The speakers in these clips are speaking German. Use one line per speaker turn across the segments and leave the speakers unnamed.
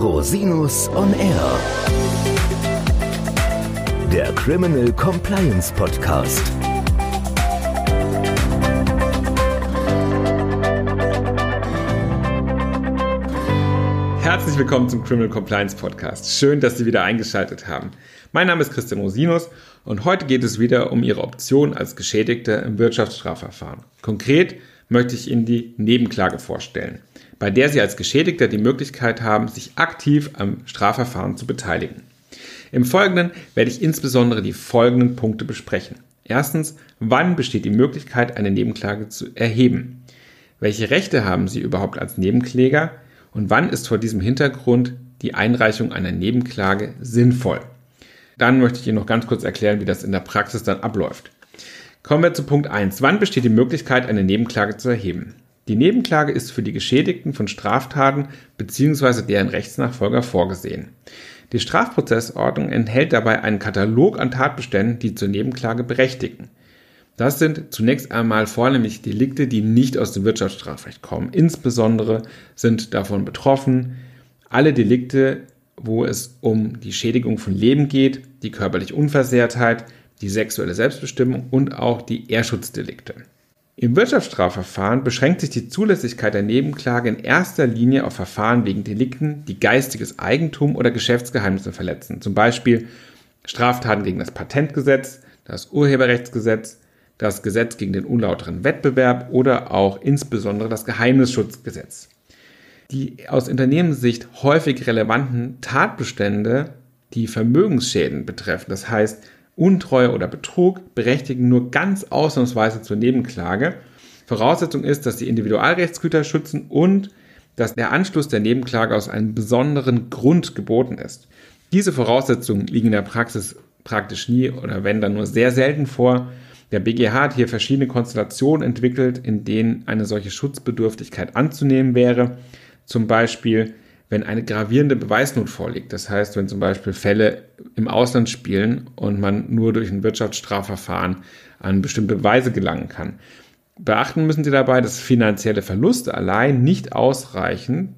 Rosinus on Air. Der Criminal Compliance Podcast.
Herzlich willkommen zum Criminal Compliance Podcast. Schön, dass Sie wieder eingeschaltet haben. Mein Name ist Christian Rosinus und heute geht es wieder um Ihre Option als Geschädigter im Wirtschaftsstrafverfahren. Konkret möchte ich Ihnen die Nebenklage vorstellen bei der Sie als Geschädigter die Möglichkeit haben, sich aktiv am Strafverfahren zu beteiligen. Im Folgenden werde ich insbesondere die folgenden Punkte besprechen. Erstens, wann besteht die Möglichkeit, eine Nebenklage zu erheben? Welche Rechte haben Sie überhaupt als Nebenkläger? Und wann ist vor diesem Hintergrund die Einreichung einer Nebenklage sinnvoll? Dann möchte ich Ihnen noch ganz kurz erklären, wie das in der Praxis dann abläuft. Kommen wir zu Punkt 1. Wann besteht die Möglichkeit, eine Nebenklage zu erheben? Die Nebenklage ist für die Geschädigten von Straftaten bzw. deren Rechtsnachfolger vorgesehen. Die Strafprozessordnung enthält dabei einen Katalog an Tatbeständen, die zur Nebenklage berechtigen. Das sind zunächst einmal vornehmlich Delikte, die nicht aus dem Wirtschaftsstrafrecht kommen. Insbesondere sind davon betroffen alle Delikte, wo es um die Schädigung von Leben geht, die körperliche Unversehrtheit, die sexuelle Selbstbestimmung und auch die Ehrschutzddelikte. Im Wirtschaftsstrafverfahren beschränkt sich die Zulässigkeit der Nebenklage in erster Linie auf Verfahren wegen Delikten, die geistiges Eigentum oder Geschäftsgeheimnisse verletzen, zum Beispiel Straftaten gegen das Patentgesetz, das Urheberrechtsgesetz, das Gesetz gegen den unlauteren Wettbewerb oder auch insbesondere das Geheimnisschutzgesetz. Die aus Unternehmenssicht häufig relevanten Tatbestände, die Vermögensschäden betreffen, das heißt Untreue oder Betrug berechtigen nur ganz ausnahmsweise zur Nebenklage. Voraussetzung ist, dass die Individualrechtsgüter schützen und dass der Anschluss der Nebenklage aus einem besonderen Grund geboten ist. Diese Voraussetzungen liegen in der Praxis praktisch nie oder wenn dann nur sehr selten vor. Der BGH hat hier verschiedene Konstellationen entwickelt, in denen eine solche Schutzbedürftigkeit anzunehmen wäre. Zum Beispiel wenn eine gravierende Beweisnot vorliegt. Das heißt, wenn zum Beispiel Fälle im Ausland spielen und man nur durch ein Wirtschaftsstrafverfahren an bestimmte Beweise gelangen kann. Beachten müssen Sie dabei, dass finanzielle Verluste allein nicht ausreichen,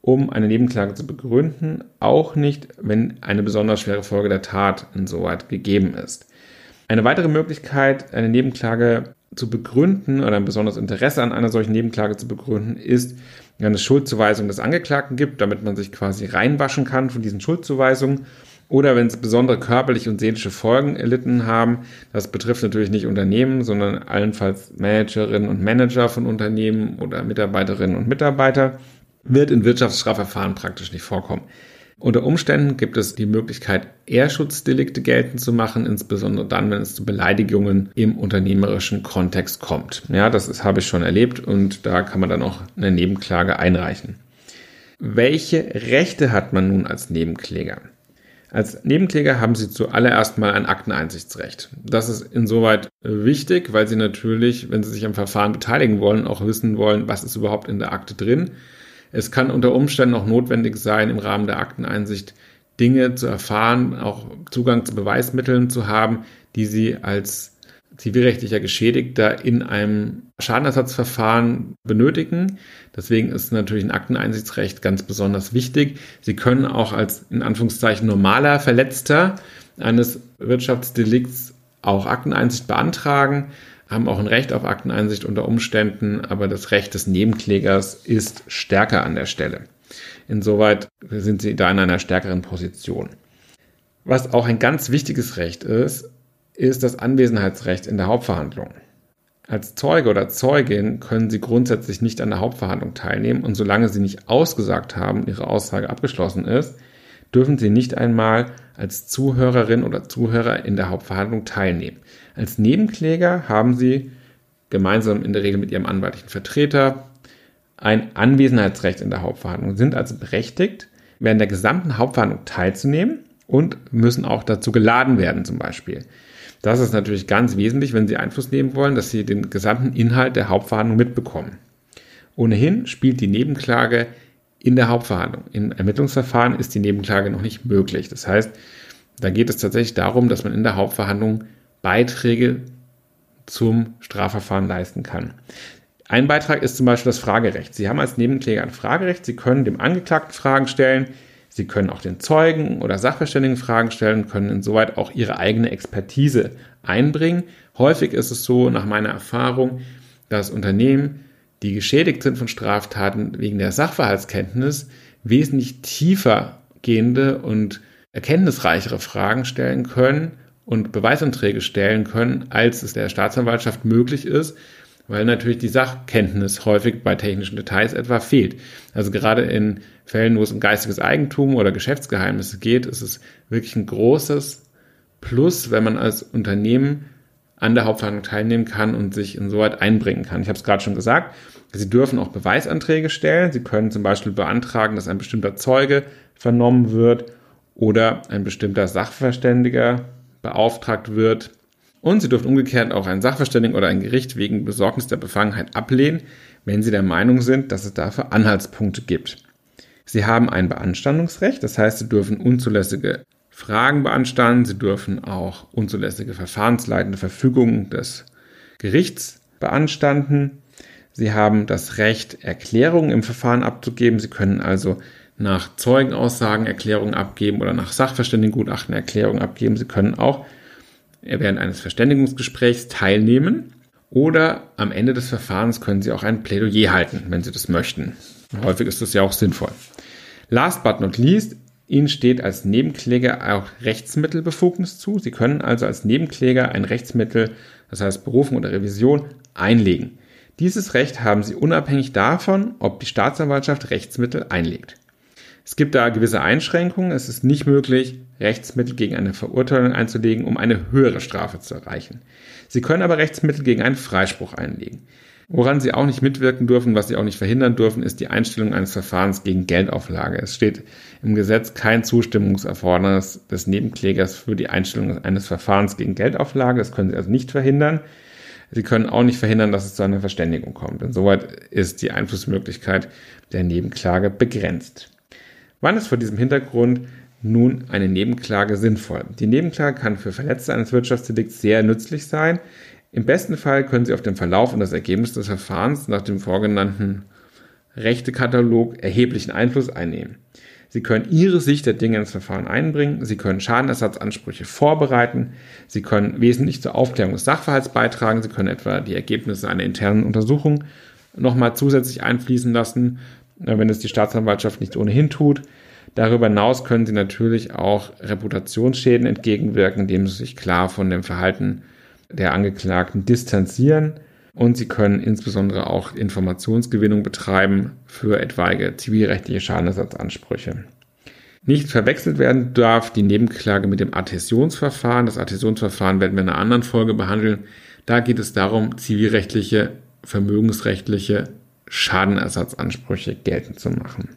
um eine Nebenklage zu begründen, auch nicht, wenn eine besonders schwere Folge der Tat insoweit gegeben ist. Eine weitere Möglichkeit, eine Nebenklage zu begründen oder ein besonderes Interesse an einer solchen Nebenklage zu begründen, ist, eine Schuldzuweisung des Angeklagten gibt, damit man sich quasi reinwaschen kann von diesen Schuldzuweisungen. Oder wenn es besondere körperliche und seelische Folgen erlitten haben, das betrifft natürlich nicht Unternehmen, sondern allenfalls Managerinnen und Manager von Unternehmen oder Mitarbeiterinnen und Mitarbeiter, wird in Wirtschaftsstrafverfahren praktisch nicht vorkommen. Unter Umständen gibt es die Möglichkeit, Ehrschutzddelikte geltend zu machen, insbesondere dann, wenn es zu Beleidigungen im unternehmerischen Kontext kommt. Ja, das ist, habe ich schon erlebt und da kann man dann auch eine Nebenklage einreichen. Welche Rechte hat man nun als Nebenkläger? Als Nebenkläger haben Sie zuallererst mal ein Akteneinsichtsrecht. Das ist insoweit wichtig, weil Sie natürlich, wenn Sie sich am Verfahren beteiligen wollen, auch wissen wollen, was ist überhaupt in der Akte drin es kann unter Umständen auch notwendig sein, im Rahmen der Akteneinsicht Dinge zu erfahren, auch Zugang zu Beweismitteln zu haben, die Sie als zivilrechtlicher Geschädigter in einem Schadenersatzverfahren benötigen. Deswegen ist natürlich ein Akteneinsichtsrecht ganz besonders wichtig. Sie können auch als in Anführungszeichen normaler Verletzter eines Wirtschaftsdelikts auch Akteneinsicht beantragen haben auch ein Recht auf Akteneinsicht unter Umständen, aber das Recht des Nebenklägers ist stärker an der Stelle. Insoweit sind sie da in einer stärkeren Position. Was auch ein ganz wichtiges Recht ist, ist das Anwesenheitsrecht in der Hauptverhandlung. Als Zeuge oder Zeugin können Sie grundsätzlich nicht an der Hauptverhandlung teilnehmen und solange Sie nicht ausgesagt haben, Ihre Aussage abgeschlossen ist, dürfen Sie nicht einmal als Zuhörerin oder Zuhörer in der Hauptverhandlung teilnehmen. Als Nebenkläger haben Sie gemeinsam in der Regel mit Ihrem anwaltlichen Vertreter ein Anwesenheitsrecht in der Hauptverhandlung, sind also berechtigt, während der gesamten Hauptverhandlung teilzunehmen und müssen auch dazu geladen werden zum Beispiel. Das ist natürlich ganz wesentlich, wenn Sie Einfluss nehmen wollen, dass Sie den gesamten Inhalt der Hauptverhandlung mitbekommen. Ohnehin spielt die Nebenklage in der Hauptverhandlung. Im Ermittlungsverfahren ist die Nebenklage noch nicht möglich. Das heißt, da geht es tatsächlich darum, dass man in der Hauptverhandlung Beiträge zum Strafverfahren leisten kann. Ein Beitrag ist zum Beispiel das Fragerecht. Sie haben als Nebenkläger ein Fragerecht. Sie können dem Angeklagten Fragen stellen, Sie können auch den Zeugen oder Sachverständigen Fragen stellen, können insoweit auch ihre eigene Expertise einbringen. Häufig ist es so, nach meiner Erfahrung, dass Unternehmen, die geschädigt sind von Straftaten wegen der Sachverhaltskenntnis, wesentlich tiefer gehende und erkenntnisreichere Fragen stellen können und Beweisanträge stellen können, als es der Staatsanwaltschaft möglich ist, weil natürlich die Sachkenntnis häufig bei technischen Details etwa fehlt. Also gerade in Fällen, wo es um geistiges Eigentum oder Geschäftsgeheimnisse geht, ist es wirklich ein großes Plus, wenn man als Unternehmen an der Hauptverhandlung teilnehmen kann und sich insoweit einbringen kann. Ich habe es gerade schon gesagt, Sie dürfen auch Beweisanträge stellen. Sie können zum Beispiel beantragen, dass ein bestimmter Zeuge vernommen wird oder ein bestimmter Sachverständiger beauftragt wird. Und Sie dürfen umgekehrt auch einen Sachverständigen oder ein Gericht wegen Besorgnis der Befangenheit ablehnen, wenn Sie der Meinung sind, dass es dafür Anhaltspunkte gibt. Sie haben ein Beanstandungsrecht, das heißt, Sie dürfen unzulässige Fragen beanstanden, Sie dürfen auch unzulässige verfahrensleitende Verfügungen des Gerichts beanstanden. Sie haben das Recht, Erklärungen im Verfahren abzugeben. Sie können also nach Zeugenaussagen Erklärungen abgeben oder nach Sachverständigengutachten Erklärungen abgeben. Sie können auch während eines Verständigungsgesprächs teilnehmen oder am Ende des Verfahrens können Sie auch ein Plädoyer halten, wenn Sie das möchten. Häufig ist das ja auch sinnvoll. Last but not least, Ihnen steht als Nebenkläger auch Rechtsmittelbefugnis zu. Sie können also als Nebenkläger ein Rechtsmittel, das heißt Berufung oder Revision, einlegen. Dieses Recht haben Sie unabhängig davon, ob die Staatsanwaltschaft Rechtsmittel einlegt. Es gibt da gewisse Einschränkungen. Es ist nicht möglich, Rechtsmittel gegen eine Verurteilung einzulegen, um eine höhere Strafe zu erreichen. Sie können aber Rechtsmittel gegen einen Freispruch einlegen. Woran Sie auch nicht mitwirken dürfen, was Sie auch nicht verhindern dürfen, ist die Einstellung eines Verfahrens gegen Geldauflage. Es steht im Gesetz kein Zustimmungserfordernis des Nebenklägers für die Einstellung eines Verfahrens gegen Geldauflage. Das können Sie also nicht verhindern. Sie können auch nicht verhindern, dass es zu einer Verständigung kommt. Insoweit ist die Einflussmöglichkeit der Nebenklage begrenzt. Wann ist vor diesem Hintergrund nun eine Nebenklage sinnvoll? Die Nebenklage kann für Verletzte eines Wirtschaftsdelikts sehr nützlich sein. Im besten Fall können Sie auf den Verlauf und das Ergebnis des Verfahrens nach dem vorgenannten Rechtekatalog erheblichen Einfluss einnehmen. Sie können Ihre Sicht der Dinge ins Verfahren einbringen, Sie können Schadenersatzansprüche vorbereiten, Sie können wesentlich zur Aufklärung des Sachverhalts beitragen, Sie können etwa die Ergebnisse einer internen Untersuchung nochmal zusätzlich einfließen lassen wenn es die Staatsanwaltschaft nicht ohnehin tut. Darüber hinaus können sie natürlich auch Reputationsschäden entgegenwirken, indem sie sich klar von dem Verhalten der Angeklagten distanzieren und sie können insbesondere auch Informationsgewinnung betreiben für etwaige zivilrechtliche Schadenersatzansprüche. Nicht verwechselt werden darf die Nebenklage mit dem Adhäsionsverfahren. Das Adhäsionsverfahren werden wir in einer anderen Folge behandeln. Da geht es darum, zivilrechtliche, vermögensrechtliche Schadenersatzansprüche geltend zu machen.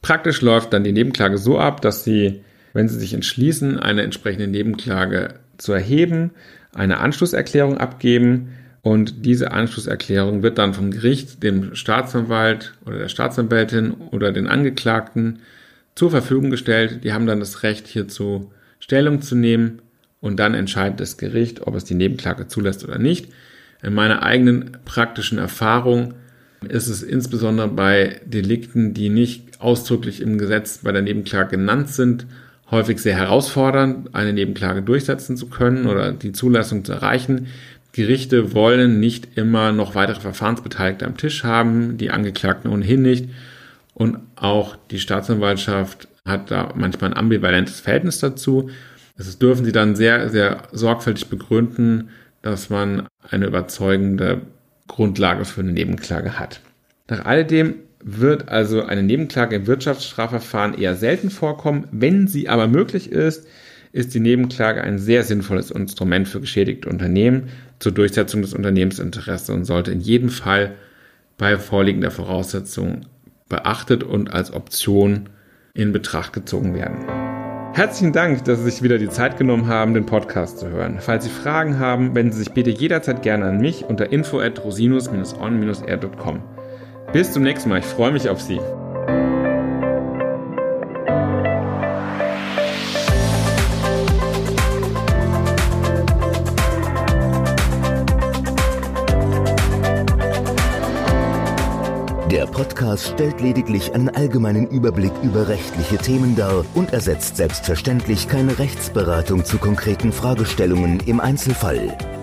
Praktisch läuft dann die Nebenklage so ab, dass Sie, wenn Sie sich entschließen, eine entsprechende Nebenklage zu erheben, eine Anschlusserklärung abgeben und diese Anschlusserklärung wird dann vom Gericht dem Staatsanwalt oder der Staatsanwältin oder den Angeklagten zur Verfügung gestellt. Die haben dann das Recht hierzu Stellung zu nehmen und dann entscheidet das Gericht, ob es die Nebenklage zulässt oder nicht. In meiner eigenen praktischen Erfahrung ist es insbesondere bei Delikten, die nicht ausdrücklich im Gesetz bei der Nebenklage genannt sind, häufig sehr herausfordernd, eine Nebenklage durchsetzen zu können oder die Zulassung zu erreichen. Gerichte wollen nicht immer noch weitere Verfahrensbeteiligte am Tisch haben, die Angeklagten ohnehin nicht. Und auch die Staatsanwaltschaft hat da manchmal ein ambivalentes Verhältnis dazu. Das dürfen sie dann sehr, sehr sorgfältig begründen, dass man eine überzeugende Grundlage für eine Nebenklage hat. Nach alledem wird also eine Nebenklage im Wirtschaftsstrafverfahren eher selten vorkommen. Wenn sie aber möglich ist, ist die Nebenklage ein sehr sinnvolles Instrument für geschädigte Unternehmen zur Durchsetzung des Unternehmensinteresses und sollte in jedem Fall bei vorliegender Voraussetzung beachtet und als Option in Betracht gezogen werden. Herzlichen Dank, dass Sie sich wieder die Zeit genommen haben, den Podcast zu hören. Falls Sie Fragen haben, wenden Sie sich bitte jederzeit gerne an mich unter info at rosinus-on-r.com. Bis zum nächsten Mal, ich freue mich auf Sie.
Der Podcast stellt lediglich einen allgemeinen Überblick über rechtliche Themen dar und ersetzt selbstverständlich keine Rechtsberatung zu konkreten Fragestellungen im Einzelfall.